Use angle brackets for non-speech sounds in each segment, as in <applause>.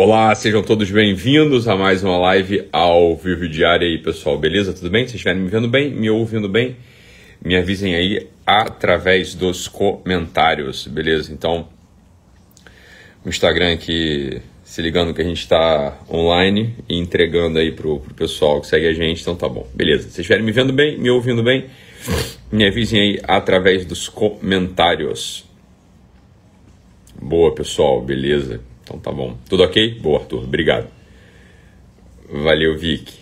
Olá, sejam todos bem-vindos a mais uma live ao vivo diária aí, pessoal. Beleza? Tudo bem? Se estiverem me vendo bem, me ouvindo bem, me avisem aí através dos comentários, beleza? Então, o Instagram aqui se ligando que a gente está online e entregando aí pro, pro pessoal que segue a gente, então tá bom. Beleza. Se estiverem me vendo bem, me ouvindo bem, me avisem aí através dos comentários. Boa, pessoal, beleza. Então tá bom. Tudo ok? Boa, Arthur. Obrigado. Valeu, Vic.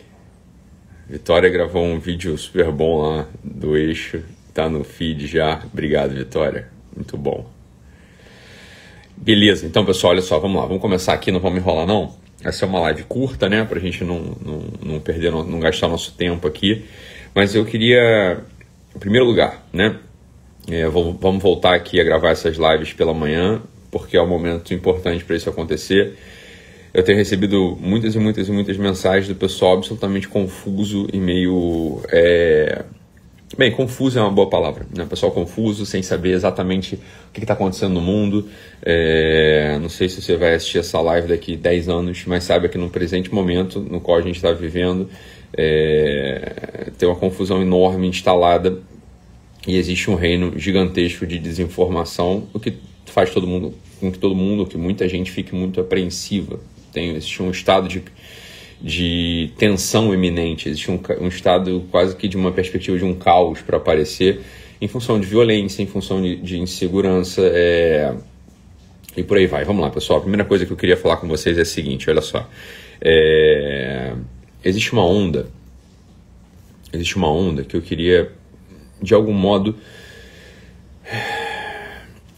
Vitória gravou um vídeo super bom lá do eixo. Tá no feed já. Obrigado, Vitória. Muito bom. Beleza, então pessoal, olha só, vamos lá, vamos começar aqui, não vamos enrolar não. Essa é uma live curta, né, pra gente não, não, não perder, não, não gastar nosso tempo aqui. Mas eu queria, em primeiro lugar, né, é, vamos voltar aqui a gravar essas lives pela manhã, porque é um momento importante para isso acontecer. Eu tenho recebido muitas e muitas e muitas mensagens do pessoal absolutamente confuso e meio. É... Bem, confuso é uma boa palavra, né? Pessoal confuso, sem saber exatamente o que está acontecendo no mundo. É... Não sei se você vai assistir essa live daqui 10 anos, mas saiba que no presente momento no qual a gente está vivendo, é... tem uma confusão enorme instalada e existe um reino gigantesco de desinformação, o que faz todo mundo com que todo mundo, que muita gente fique muito apreensiva. Tem existe um estado de, de tensão eminente, existe um, um estado quase que de uma perspectiva de um caos para aparecer em função de violência, em função de, de insegurança, é... e por aí vai. Vamos lá, pessoal. A primeira coisa que eu queria falar com vocês é a seguinte: olha só. É... Existe uma onda, existe uma onda que eu queria, de algum modo,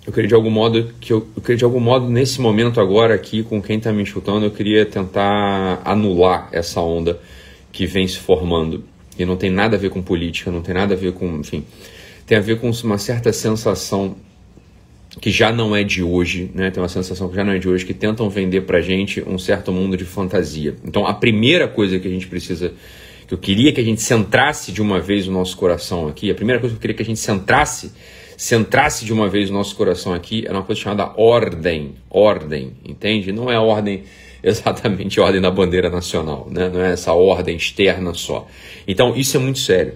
eu queria de algum modo que eu, eu, queria de algum modo nesse momento agora aqui com quem está me escutando eu queria tentar anular essa onda que vem se formando. E não tem nada a ver com política não tem nada a ver com enfim tem a ver com uma certa sensação que já não é de hoje né? Tem uma sensação que já não é de hoje que tentam vender para gente um certo mundo de fantasia. Então a primeira coisa que a gente precisa que eu queria que a gente centrasse de uma vez o nosso coração aqui a primeira coisa que eu queria que a gente centrasse centrasse de uma vez o nosso coração aqui, é uma coisa chamada ordem. Ordem, entende? Não é ordem <laughs> exatamente ordem da bandeira nacional, né? não é essa ordem externa só. Então, isso é muito sério.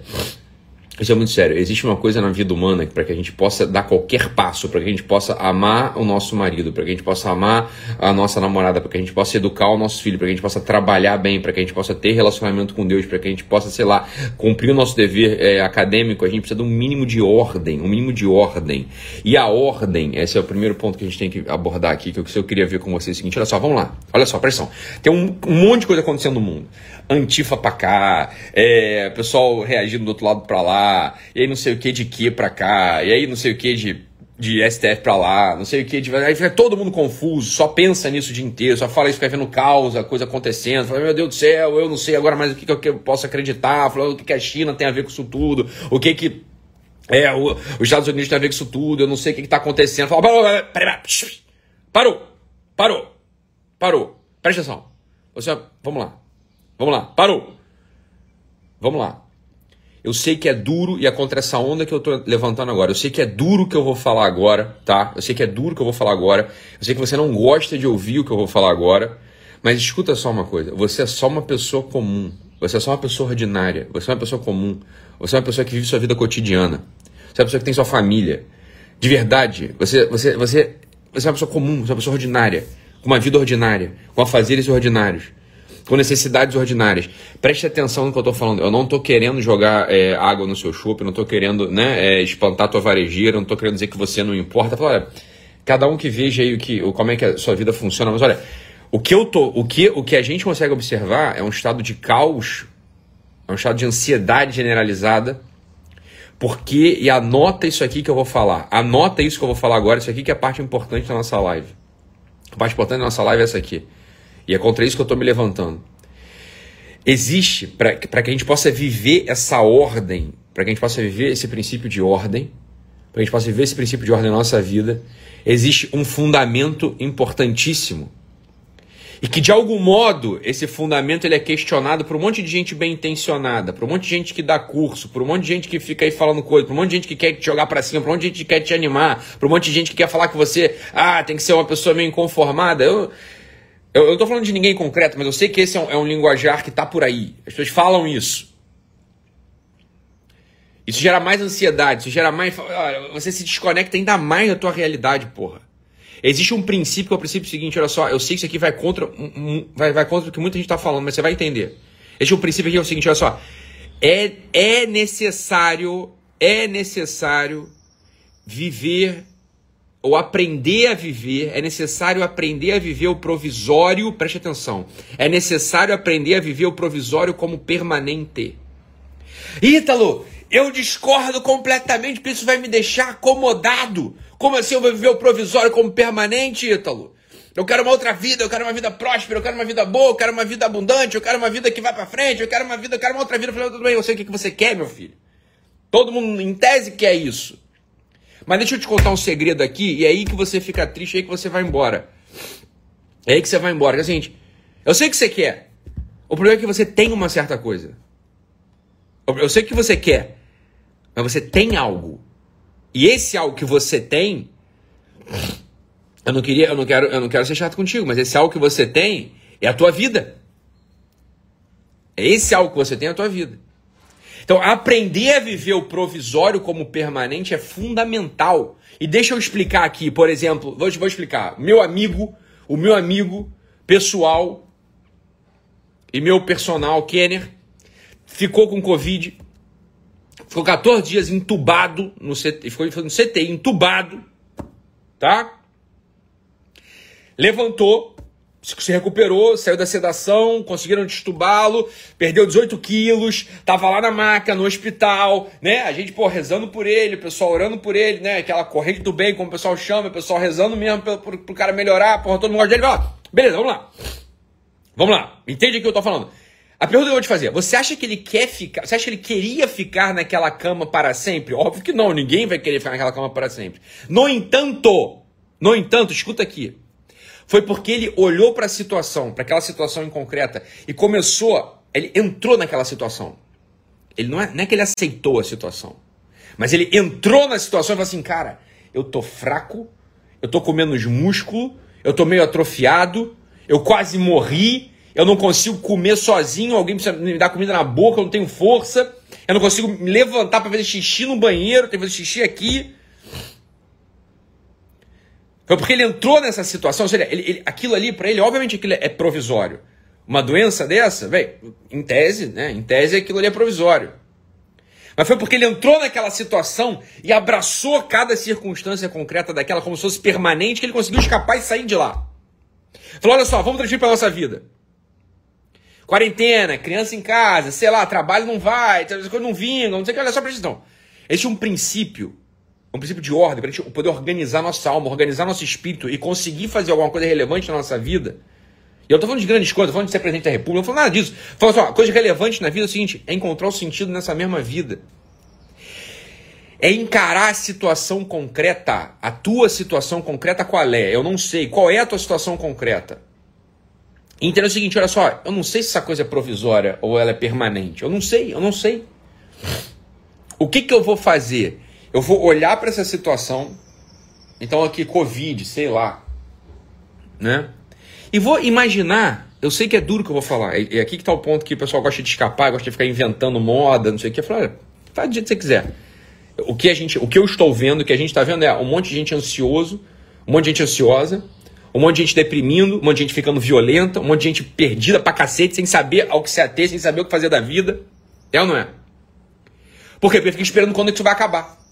Isso é muito sério. Existe uma coisa na vida humana que para que a gente possa dar qualquer passo, para que a gente possa amar o nosso marido, para que a gente possa amar a nossa namorada, para que a gente possa educar o nosso filho, para que a gente possa trabalhar bem, para que a gente possa ter relacionamento com Deus, para que a gente possa, sei lá, cumprir o nosso dever é, acadêmico, a gente precisa de um mínimo de ordem, um mínimo de ordem. E a ordem, esse é o primeiro ponto que a gente tem que abordar aqui, que eu queria ver com vocês é o seguinte, olha só, vamos lá. Olha só, pressão. Tem um, um monte de coisa acontecendo no mundo. Antifa pra cá, é, pessoal reagindo do outro lado pra lá, e aí não sei o que de que pra cá, e aí não sei o que de, de STF pra lá, não sei o que de. Aí fica todo mundo confuso, só pensa nisso o dia inteiro, só fala isso, fica vendo causa, coisa acontecendo, fala, meu Deus do céu, eu não sei agora mais o que, que eu posso acreditar, fala, o que, que a China tem a ver com isso tudo, o que que. É, o, os Estados Unidos tem a ver com isso tudo, eu não sei o que, que tá acontecendo. Fala, parou, parou, parou, parou, presta atenção. Você, vamos lá. Vamos lá, parou. Vamos lá. Eu sei que é duro e é contra essa onda que eu tô levantando agora. Eu sei que é duro que eu vou falar agora, tá? Eu sei que é duro que eu vou falar agora. Eu sei que você não gosta de ouvir o que eu vou falar agora. Mas escuta só uma coisa: você é só uma pessoa comum. Você é só uma pessoa ordinária. Você é uma pessoa comum. Você é uma pessoa que vive sua vida cotidiana. Você é uma pessoa que tem sua família. De verdade, você, você, você, você é uma pessoa comum, você é uma pessoa ordinária. Com uma vida ordinária. Com afazeres ordinários com necessidades ordinárias. Preste atenção no que eu estou falando. Eu não estou querendo jogar é, água no seu chope, não estou querendo né, é, espantar tua varejeira, não estou querendo dizer que você não importa. Fala, olha, cada um que veja aí o que, como é que a sua vida funciona, mas olha, o que eu tô, o que, o que a gente consegue observar é um estado de caos, é um estado de ansiedade generalizada. Porque, e anota isso aqui que eu vou falar. Anota isso que eu vou falar agora, isso aqui que é a parte importante da nossa live. A parte importante da nossa live é essa aqui. E é contra isso que eu estou me levantando. Existe, para que a gente possa viver essa ordem, para que a gente possa viver esse princípio de ordem, para que a gente possa viver esse princípio de ordem na nossa vida, existe um fundamento importantíssimo. E que de algum modo esse fundamento ele é questionado por um monte de gente bem intencionada, por um monte de gente que dá curso, por um monte de gente que fica aí falando coisa, por um monte de gente que quer te jogar para cima, por um monte de gente que quer te animar, por um monte de gente que quer falar que você, ah, tem que ser uma pessoa meio inconformada. Eu, Eu, eu tô falando de ninguém concreto, mas eu sei que esse é um, é um linguajar que tá por aí. As pessoas falam isso. Isso gera mais ansiedade, isso gera mais. Você se desconecta ainda mais da tua realidade, porra. Existe um princípio que é o princípio seguinte, olha só, eu sei que isso aqui vai contra, vai, vai contra o que muita gente está falando, mas você vai entender. Existe um princípio que é o seguinte, olha só. É, é necessário, é necessário viver ou aprender a viver, é necessário aprender a viver o provisório, preste atenção. É necessário aprender a viver o provisório como permanente. Ítalo, eu discordo completamente, porque isso vai me deixar acomodado. Como assim eu vou viver o provisório como permanente, Ítalo? Eu quero uma outra vida, eu quero uma vida próspera, eu quero uma vida boa, eu quero uma vida abundante, eu quero uma vida que vai para frente, eu quero uma vida, eu quero uma outra vida. Eu falei, tudo bem, eu sei o que você quer, meu filho. Todo mundo, em tese, quer isso. Mas deixa eu te contar um segredo aqui, e é aí que você fica triste, é aí que você vai embora. É aí que você vai embora. É o seguinte, eu sei que você quer. O problema é que você tem uma certa coisa. Eu sei que você quer mas você tem algo. E esse algo que você tem, eu não queria, eu não quero, eu não quero ser chato contigo, mas esse algo que você tem é a tua vida. É esse algo que você tem é a tua vida. Então, aprender a viver o provisório como permanente é fundamental. E deixa eu explicar aqui, por exemplo, vou, vou explicar. Meu amigo, o meu amigo pessoal e meu personal, Kenner, ficou com Covid Ficou 14 dias entubado no CT, ficou no CTI, entubado, tá? Levantou, se recuperou, saiu da sedação, conseguiram destubá-lo, perdeu 18 quilos, tava lá na maca, no hospital, né? A gente, pô, rezando por ele, o pessoal orando por ele, né? Aquela corrente do bem, como o pessoal chama, o pessoal rezando mesmo pro, pro, pro cara melhorar, porra, todo mundo gosta dele. Ó, beleza, vamos lá. Vamos lá, entende o que eu tô falando. A pergunta que eu vou te fazer, você acha que ele quer ficar, você acha que ele queria ficar naquela cama para sempre? Óbvio que não, ninguém vai querer ficar naquela cama para sempre. No entanto, no entanto, escuta aqui. Foi porque ele olhou para a situação, para aquela situação em concreta e começou, ele entrou naquela situação. Ele não é, não é que ele aceitou a situação, mas ele entrou na situação e falou assim, cara, eu tô fraco, eu tô com menos músculo, eu tô meio atrofiado, eu quase morri, eu não consigo comer sozinho, alguém precisa me dar comida na boca, eu não tenho força, eu não consigo me levantar para fazer xixi no banheiro, tenho que fazer xixi aqui. Foi porque ele entrou nessa situação, ou seja, ele, ele, aquilo ali para ele, obviamente aquilo é provisório. Uma doença dessa, velho, em tese, né? Em tese aquilo ali é provisório. Mas foi porque ele entrou naquela situação e abraçou cada circunstância concreta daquela como se fosse permanente que ele conseguiu escapar e sair de lá. Falou: olha só, vamos transferir para nossa vida. Quarentena, criança em casa, sei lá, trabalho não vai, as coisas não vingam, não sei o que, olha só pra não. Existe um princípio, um princípio de ordem, para a gente poder organizar nossa alma, organizar nosso espírito e conseguir fazer alguma coisa relevante na nossa vida. E eu tô falando de grandes coisas, tô falando de ser presidente da república, não tô falando nada disso. Falando assim, coisa relevante na vida é o seguinte, é encontrar o sentido nessa mesma vida. É encarar a situação concreta, a tua situação concreta qual é? Eu não sei. Qual é a tua situação concreta? Entenda o seguinte, olha só, eu não sei se essa coisa é provisória ou ela é permanente. Eu não sei, eu não sei. O que, que eu vou fazer? Eu vou olhar para essa situação. Então aqui Covid, sei lá, né? E vou imaginar, eu sei que é duro que eu vou falar. É, é aqui que está o ponto que o pessoal gosta de escapar, gosta de ficar inventando moda, não sei o que. Eu falo, olha, faz do jeito que você quiser. O que a gente, o que eu estou vendo, o que a gente está vendo é um monte de gente ansioso, um monte de gente ansiosa, um monte de gente deprimindo, um monte de gente ficando violenta, um monte de gente perdida pra cacete, sem saber ao que se ater, sem saber o que fazer da vida. É ou não é? Por quê? Porque fica esperando quando é isso vai acabar.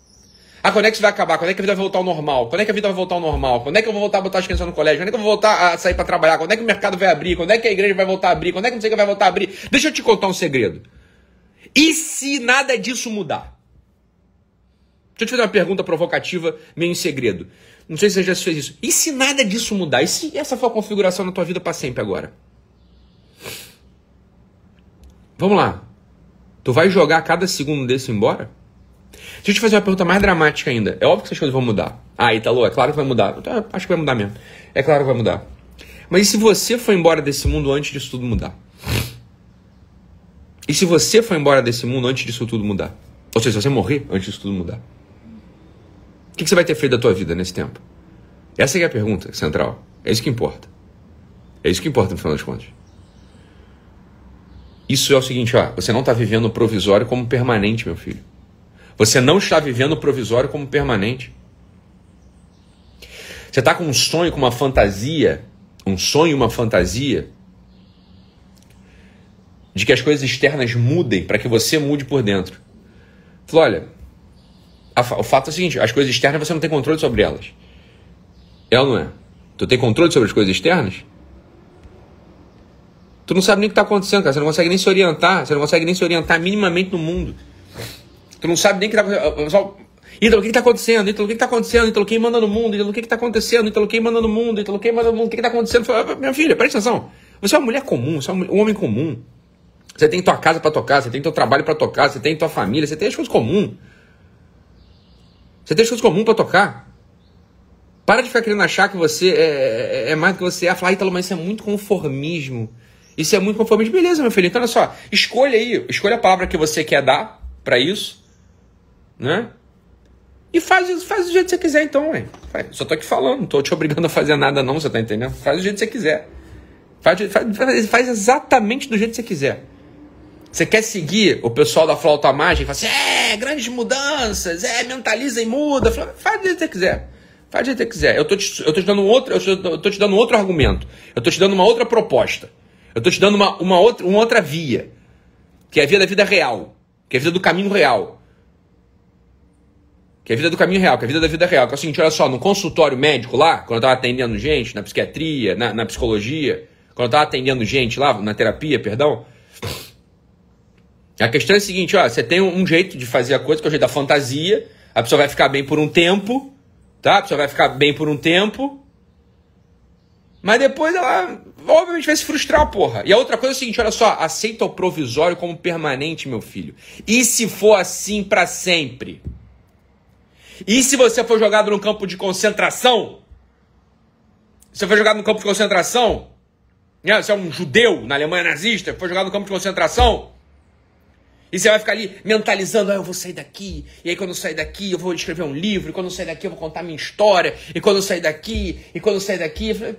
Ah, quando é que isso vai acabar? Quando é que a vida vai voltar ao normal? Quando é que a vida vai voltar ao normal? Quando é que eu vou voltar a botar as crianças no colégio? Quando é que eu vou voltar a sair para trabalhar? Quando é que o mercado vai abrir? Quando é que a igreja vai voltar a abrir? Quando é que não sei o que vai voltar a abrir? Deixa eu te contar um segredo. E se nada disso mudar? Deixa eu te fazer uma pergunta provocativa, meio em segredo. Não sei se você já fez isso. E se nada disso mudar? E se essa for a configuração na tua vida para sempre agora? Vamos lá. Tu vai jogar cada segundo desse embora? Deixa eu te fazer uma pergunta mais dramática ainda. É óbvio que essas coisas vão mudar. Ah, Italo, é claro que vai mudar. Então, acho que vai mudar mesmo. É claro que vai mudar. Mas e se você for embora desse mundo antes disso tudo mudar? E se você for embora desse mundo antes disso tudo mudar? Ou seja, se você morrer antes disso tudo mudar? O que você vai ter feito da tua vida nesse tempo? Essa é a pergunta central. É isso que importa. É isso que importa no final das contas. Isso é o seguinte, ó, você não está vivendo o provisório como permanente, meu filho. Você não está vivendo o provisório como permanente. Você está com um sonho, com uma fantasia, um sonho, uma fantasia de que as coisas externas mudem para que você mude por dentro. Falou, olha, o fato é o seguinte, as coisas externas você não tem controle sobre elas. É ou não é? Tu tem controle sobre as coisas externas? Tu não sabe nem o que está acontecendo, cara. Você não consegue nem se orientar. Você não consegue nem se orientar minimamente no mundo. Tu não sabe nem o que está acontecendo. Ítalo, o que está acontecendo? Ítalo, o que está acontecendo? Ítalo, quem manda no mundo? Ítalo, o que está acontecendo? Ítalo, quem manda no mundo? Ítalo, quem manda no mundo? O que está acontecendo? Minha filha, presta atenção. Você é uma mulher comum, você é um homem comum. Você tem tua casa para tocar, você tem teu trabalho para tocar, você tem tua família, você tem as coisas comuns. Você tem as coisas comuns para tocar. Para de ficar querendo achar que você é, é, é mais do que você é. Falar, Ítalo, mas isso é muito conformismo. Isso é muito conformismo. Beleza, meu filho. Então, olha só. Escolha aí. Escolha a palavra que você quer dar para isso. Né? E faz, faz do jeito que você quiser, então, ué. Só tô aqui falando. Não tô te obrigando a fazer nada, não. Você tá entendendo? Faz do jeito que você quiser. Faz, faz, faz exatamente do jeito que você quiser. Você quer seguir o pessoal da flauta mágica e fala assim, é, grandes mudanças, é, mentaliza e muda. Faz do jeito que você quiser. Faz do jeito que você quiser. Eu tô te, eu tô te dando outro, eu tô te dando outro argumento. Eu tô te dando uma outra proposta. Eu tô te dando uma, uma, outra, uma outra via. Que é a via da vida real. Que é a vida do caminho real. Que é a vida do caminho real, que é a vida da vida real. Que é o seguinte, olha só, no consultório médico lá, quando eu tava atendendo gente, na psiquiatria, na, na psicologia, quando eu tava atendendo gente lá, na terapia, perdão, a questão é a seguinte, ó, você tem um jeito de fazer a coisa, que é o jeito da fantasia, a pessoa vai ficar bem por um tempo, tá? A pessoa vai ficar bem por um tempo, mas depois ela, obviamente, vai se frustrar, porra. E a outra coisa é o seguinte, olha só, aceita o provisório como permanente, meu filho. E se for assim para sempre? E se você for jogado no campo de concentração? Você foi jogado no campo de concentração? Né? Você é um judeu na Alemanha nazista, foi jogado no campo de concentração? E você vai ficar ali mentalizando, ah, eu vou sair daqui, e aí quando eu sair daqui eu vou escrever um livro, e quando eu sair daqui eu vou contar minha história, e quando eu sair daqui, e quando eu sair daqui...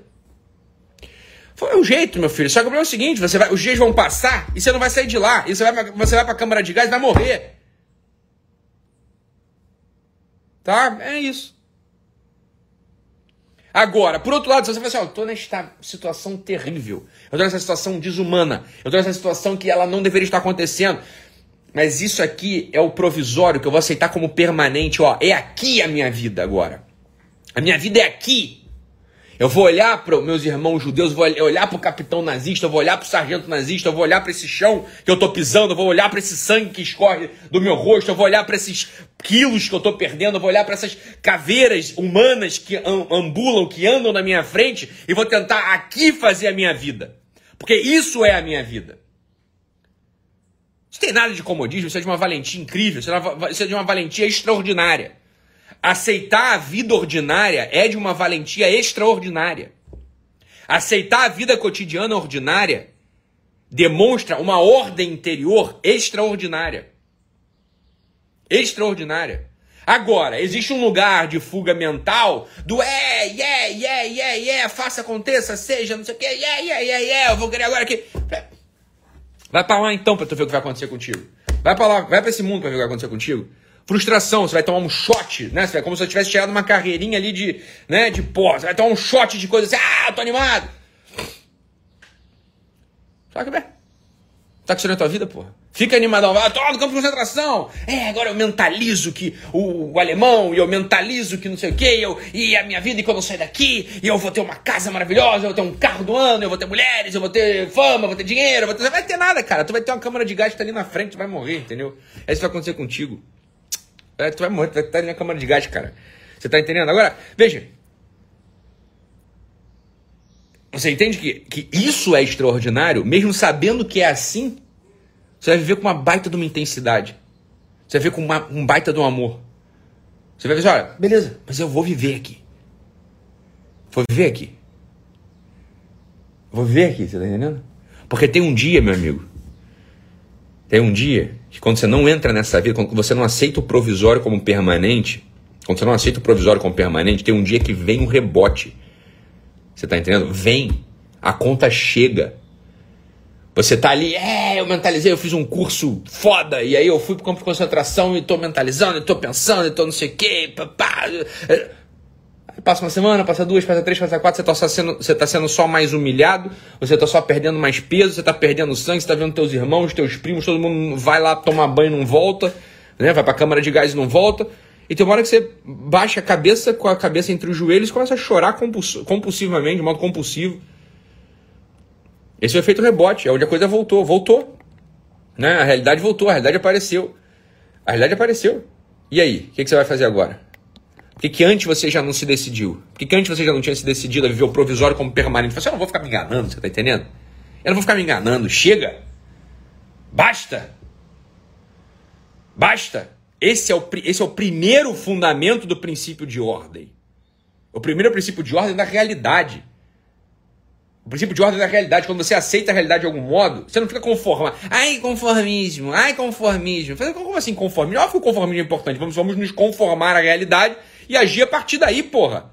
Foi um jeito, meu filho. Só que o problema é o seguinte, você vai, os dias vão passar e você não vai sair de lá. E você vai, você vai pra câmara de gás e vai morrer. Tá? É isso. Agora, por outro lado, se você fala assim, ó, eu tô nesta situação terrível, eu tô nessa situação desumana, eu tô nessa situação que ela não deveria estar acontecendo, mas isso aqui é o provisório que eu vou aceitar como permanente, ó, é aqui a minha vida agora. A minha vida é aqui. Eu vou olhar para os meus irmãos judeus, eu vou olhar para o capitão nazista, eu vou olhar para o sargento nazista, vou olhar para esse chão que eu estou pisando, vou olhar para esse sangue que escorre do meu rosto, vou olhar para esses quilos que eu estou perdendo, vou olhar para essas caveiras humanas que ambulam, que andam na minha frente e vou tentar aqui fazer a minha vida. Porque isso é a minha vida. Isso tem nada de comodismo, isso é de uma valentia incrível, isso é de uma valentia extraordinária. Aceitar a vida ordinária é de uma valentia extraordinária. Aceitar a vida cotidiana ordinária demonstra uma ordem interior extraordinária. Extraordinária. Agora, existe um lugar de fuga mental do é, yeah, yeah, yeah, yeah, faça, aconteça, seja, não sei o que, yeah, yeah, yeah, yeah, eu vou querer agora aqui. Vai pra lá então pra tu ver o que vai acontecer contigo. Vai pra lá, vai pra esse mundo pra ver o que vai acontecer contigo. Frustração, você vai tomar um shot, né? Você vai, como se você tivesse tirado uma carreirinha ali de, né, de pó. Você vai tomar um shot de coisa assim, ah, tô animado. Sabe, velho? Tá acontecendo na tua vida, porra? Fica animadão, vai, tô no campo de concentração. É, agora eu mentalizo que o, o alemão, e eu mentalizo que não sei o que, eu, e a minha vida, e quando eu sair daqui, e eu vou ter uma casa maravilhosa, eu vou ter um carro do ano, eu vou ter mulheres, eu vou ter fama, eu vou ter dinheiro, eu vou ter... Você vai ter nada, cara. Tu vai ter uma câmara de gás que tá ali na frente, tu vai morrer, entendeu? É isso que vai acontecer contigo. É, tu vai morrer, tu vai estar na câmara de gás, cara. Você tá entendendo? Agora, veja. Você entende que, que isso é extraordinário, mesmo sabendo que é assim? Você vai viver com uma baita de uma intensidade. Você vai viver com uma, um baita de um amor. Você vai dizer, olha, beleza, mas eu vou viver aqui. Vou viver aqui. Vou viver aqui, você tá entendendo? Porque tem um dia, meu amigo. Tem um dia que quando você não entra nessa vida, quando você não aceita o provisório como permanente, quando você não aceita o provisório como permanente, tem um dia que vem um rebote. Você está entendendo? Vem. A conta chega. Você tá ali, é, eu mentalizei, eu fiz um curso foda, e aí eu fui pro campo de concentração e tô mentalizando, e tô pensando, e tô não sei o quê, papá. Passa uma semana, passa duas, passa três, passa quatro, você tá, sendo, você tá sendo só mais humilhado, você tá só perdendo mais peso, você tá perdendo sangue, você tá vendo teus irmãos, teus primos, todo mundo vai lá tomar banho e não volta, né? Vai pra câmara de gás e não volta. E tem uma hora que você baixa a cabeça com a cabeça entre os joelhos e começa a chorar compulsivamente, de modo compulsivo. Esse é o efeito rebote, é onde a coisa voltou. Voltou. Né? A realidade voltou, a realidade apareceu. A realidade apareceu. E aí, o que, que, você vai fazer agora? Que, que antes você já não se decidiu? Por que, que antes você já não tinha se decidido a viver o provisório como permanente? Você assim, eu não vou ficar me enganando, você tá entendendo? Eu não vou ficar me enganando. Chega! Basta! Basta! Esse é, o, esse é o primeiro fundamento do princípio de ordem. O primeiro princípio de ordem da realidade. O princípio de ordem da realidade, quando você aceita a realidade de algum modo, você não fica conformado. Ai, conformismo, ai, conformismo. Como assim conformismo? Óbvio que o conformismo é importante. Vamos, vamos nos conformar à realidade e agir a partir daí, porra.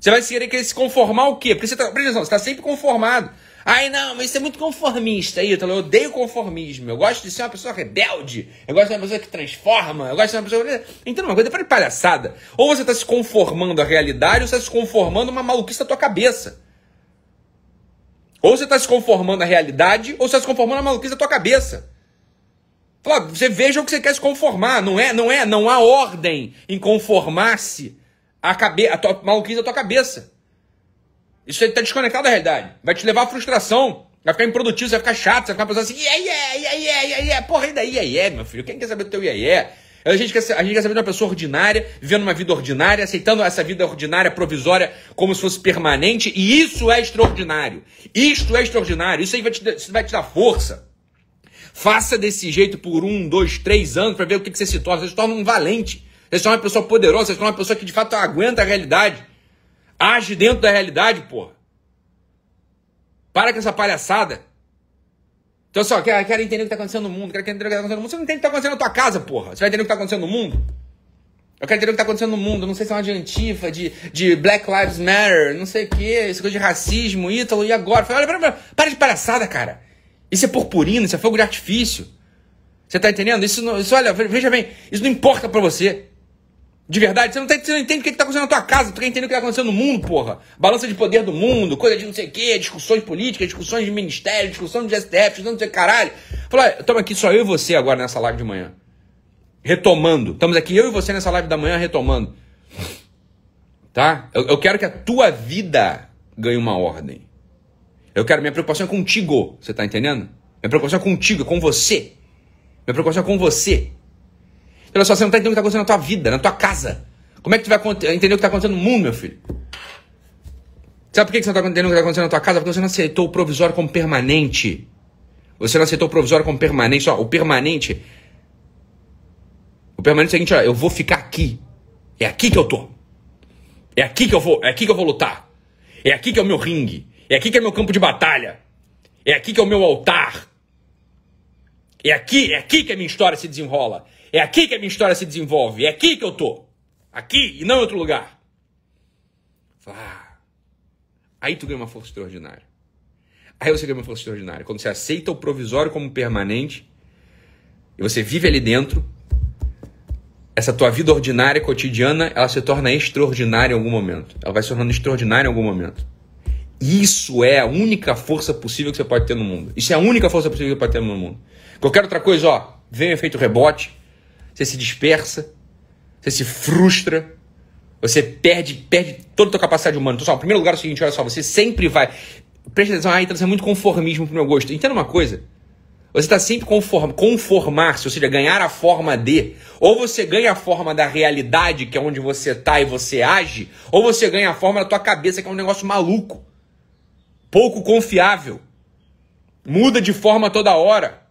Você vai querer, querer se conformar o quê? Porque você tá, presta atenção, você está sempre conformado. Ai, não, mas isso é muito conformista, aí. Eu odeio conformismo. Eu gosto de ser uma pessoa rebelde. Eu gosto de ser uma pessoa que transforma. Eu gosto de ser uma pessoa. Então, uma coisa para palhaçada. Ou você está se conformando à realidade, ou você está se conformando a uma maluquice da tua cabeça. Ou você está se conformando à realidade, ou você está se conformando à maluquice da tua cabeça. Você veja o que você quer se conformar. Não é, não é, não há ordem em conformar-se a, maluquice da tua cabeça. Isso aí está desconectado da realidade. Vai te levar à frustração. Vai ficar improdutivo, vai ficar chato, vai ficar pensando assim, yeah, yeah, yeah, yeah, yeah, yeah. porra, daí, yeah, yeah, meu filho? Quem quer saber do teu yeah, yeah? A gente, quer, a gente quer saber de uma pessoa ordinária, vivendo uma vida ordinária, aceitando essa vida ordinária, provisória, como se fosse permanente, e isso é extraordinário. Isto é extraordinário, isso aí vai te, vai te dar força. Faça desse jeito por um, dois, três anos para ver o que, que você se torna. Você se torna um valente. Você se torna uma pessoa poderosa, você se torna uma pessoa que de fato aguenta a realidade. Age dentro da realidade, porra. Para com essa palhaçada. Então, só, quero, quero entender o que está acontecendo no mundo, quero entender o que está acontecendo no mundo. Você não entende o que está acontecendo na tua casa, porra. Você vai entender o que está acontecendo no mundo? Eu quero entender o que está acontecendo no mundo. não sei se é uma de antifa, de, de Black Lives Matter, não sei o quê, essa coisa de racismo, Ítalo, e agora? Falei, olha, para, para de palhaçada, cara. Isso é purpurina, isso é fogo de artifício. Você tá entendendo? Isso, não, isso olha, veja bem, isso não importa para você. De verdade, você não, tá, você não entende o que está acontecendo na tua casa, tu quer entender o que está acontecendo no mundo, porra. Balança de poder do mundo, coisa de não sei o quê, discussões políticas, discussões de ministério, discussão de STF, discussão de caralho. Fala, estamos aqui só eu e você agora nessa live de manhã. Retomando. Estamos aqui eu e você nessa live da manhã retomando. Tá? Eu, eu quero que a tua vida ganhe uma ordem. Eu quero, minha preocupação é contigo, você tá entendendo? Minha preocupação é contigo, é com você. Minha preocupação é com você. Olha só, você não está entendendo o que está acontecendo na tua vida, na tua casa. Como é que tu vai entender o que está acontecendo no mundo, meu filho? Sabe por que você não está entendendo o que está acontecendo na tua casa? Porque você não aceitou o provisório como permanente. Você não aceitou o provisório como permanente. Ó, o permanente. O permanente é o seguinte, ó, eu vou ficar aqui. É aqui que eu tô. É aqui que eu vou, é aqui que eu vou lutar. É aqui que é o meu ringue. É aqui que é meu campo de batalha. É aqui que é o meu altar. É aqui, é aqui que a minha história se desenrola. É aqui que a minha história se desenvolve. É aqui que eu tô. Aqui e não em outro lugar. Ah, aí tu ganha uma força extraordinária. Aí você ganha uma força extraordinária. Quando você aceita o provisório como permanente e você vive ali dentro, essa tua vida ordinária, cotidiana, ela se torna extraordinária em algum momento. Ela vai se tornando extraordinária em algum momento. Isso é a única força possível que você pode ter no mundo. Isso é a única força possível que você pode ter no mundo. Qualquer outra coisa, ó, vem o efeito rebote, você se dispersa, você se frustra, você perde, perde toda a tua capacidade humana. Então, só, em primeiro lugar é o seguinte, olha só, você sempre vai. Presta atenção, ah, então isso é muito conformismo pro meu gosto. Entenda uma coisa. Você está sempre conform, conformar-se, ou seja, ganhar a forma de. Ou você ganha a forma da realidade, que é onde você está e você age, ou você ganha a forma da tua cabeça, que é um negócio maluco. Pouco confiável. Muda de forma toda hora.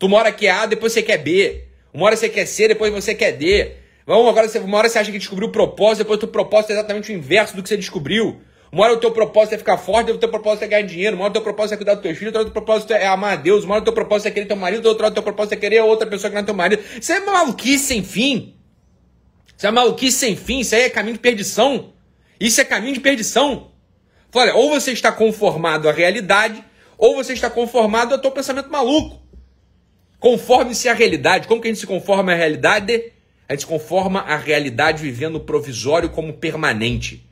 Tu mora que é A, depois você quer B. Uma hora você quer C, depois você quer D. Vamos, agora você, uma hora você acha que descobriu o propósito, depois o teu propósito é exatamente o inverso do que você descobriu. Uma hora o teu propósito é ficar forte, o teu propósito é ganhar dinheiro, uma hora o teu propósito é cuidar dos teus filhos, outra hora o teu propósito é amar a Deus, uma hora o teu propósito é querer teu marido, outra hora o teu propósito é querer outra pessoa que não é teu marido. Isso é maluquice sem fim. Isso é maluquice sem fim, isso aí é caminho de perdição. Isso é caminho de perdição. Olha, ou você está conformado à realidade, ou você está conformado ao teu pensamento maluco. Conforme-se à realidade. Como que a gente se conforma à realidade? A gente se conforma à realidade vivendo provisório como permanente.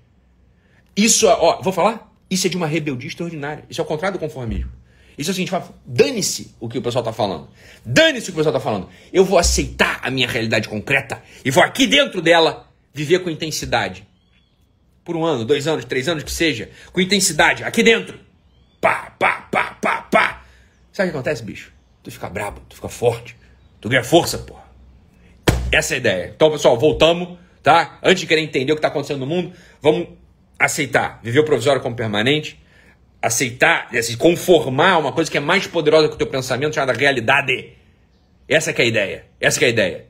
Isso, ó, vou falar? Isso é de uma rebeldia extraordinária. Isso é o contrário do conformismo. Isso é o seguinte, dane-se o que o pessoal está falando. Dane-se o que o pessoal está falando. Eu vou aceitar a minha realidade concreta e vou aqui dentro dela viver com intensidade. Por um ano, dois anos, três anos, que seja. Com intensidade, aqui dentro. Pá, pá, pá, pá, pá. Sabe o que acontece, bicho? Tu fica brabo, tu fica forte. Tu ganha força, porra. Essa é a ideia. Então, pessoal, voltamos, tá? Antes de querer entender o que está acontecendo no mundo, vamos aceitar. Viver o provisório como permanente. Aceitar, assim, conformar uma coisa que é mais poderosa que o teu pensamento, chamada realidade. Essa é a ideia. Essa é a ideia.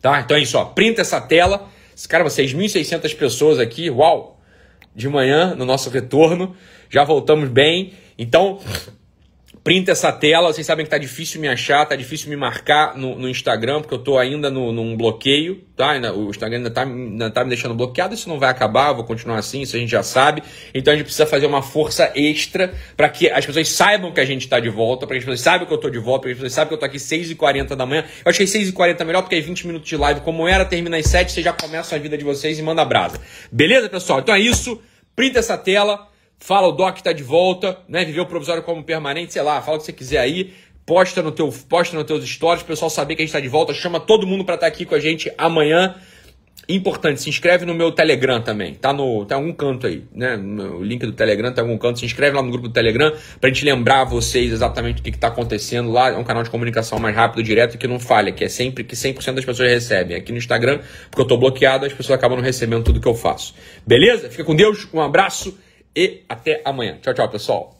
Tá? Então é isso, ó. Printa essa tela. Caramba, 6.600 pessoas aqui. Uau! De manhã, no nosso retorno. Já voltamos bem. Então, printa essa tela. Vocês sabem que tá difícil me achar, tá difícil me marcar no, no Instagram, porque eu tô ainda no, num bloqueio, tá? O Instagram ainda tá, ainda tá me deixando bloqueado. Isso não vai acabar, vou continuar assim, isso a gente já sabe. Então a gente precisa fazer uma força extra para que as pessoas saibam que a gente tá de volta, para que as pessoas saibam que eu tô de volta, para que as pessoas saibam que eu tô aqui 6h40 da manhã. Eu achei 6h40 melhor, porque aí 20 minutos de live, como era, termina às 7, vocês já começam a vida de vocês e manda brasa. Beleza, pessoal? Então é isso. Printa essa tela fala o Doc tá de volta, né? Viveu o provisório como permanente, sei lá, fala o que você quiser aí. Posta no teu, posta nos teus stories, o pessoal saber que a gente tá de volta. Chama todo mundo para estar tá aqui com a gente amanhã. Importante, se inscreve no meu Telegram também. Tá no, tá em algum canto aí, né? O link do Telegram tá em algum canto. Se inscreve lá no grupo do Telegram pra gente lembrar vocês exatamente o que, que tá acontecendo lá. É um canal de comunicação mais rápido, direto, que não falha, que é sempre que 100% das pessoas recebem. Aqui no Instagram, porque eu tô bloqueado, as pessoas acabam não recebendo tudo que eu faço. Beleza? Fica com Deus, um abraço e até amanhã. Tchau, tchau, pessoal.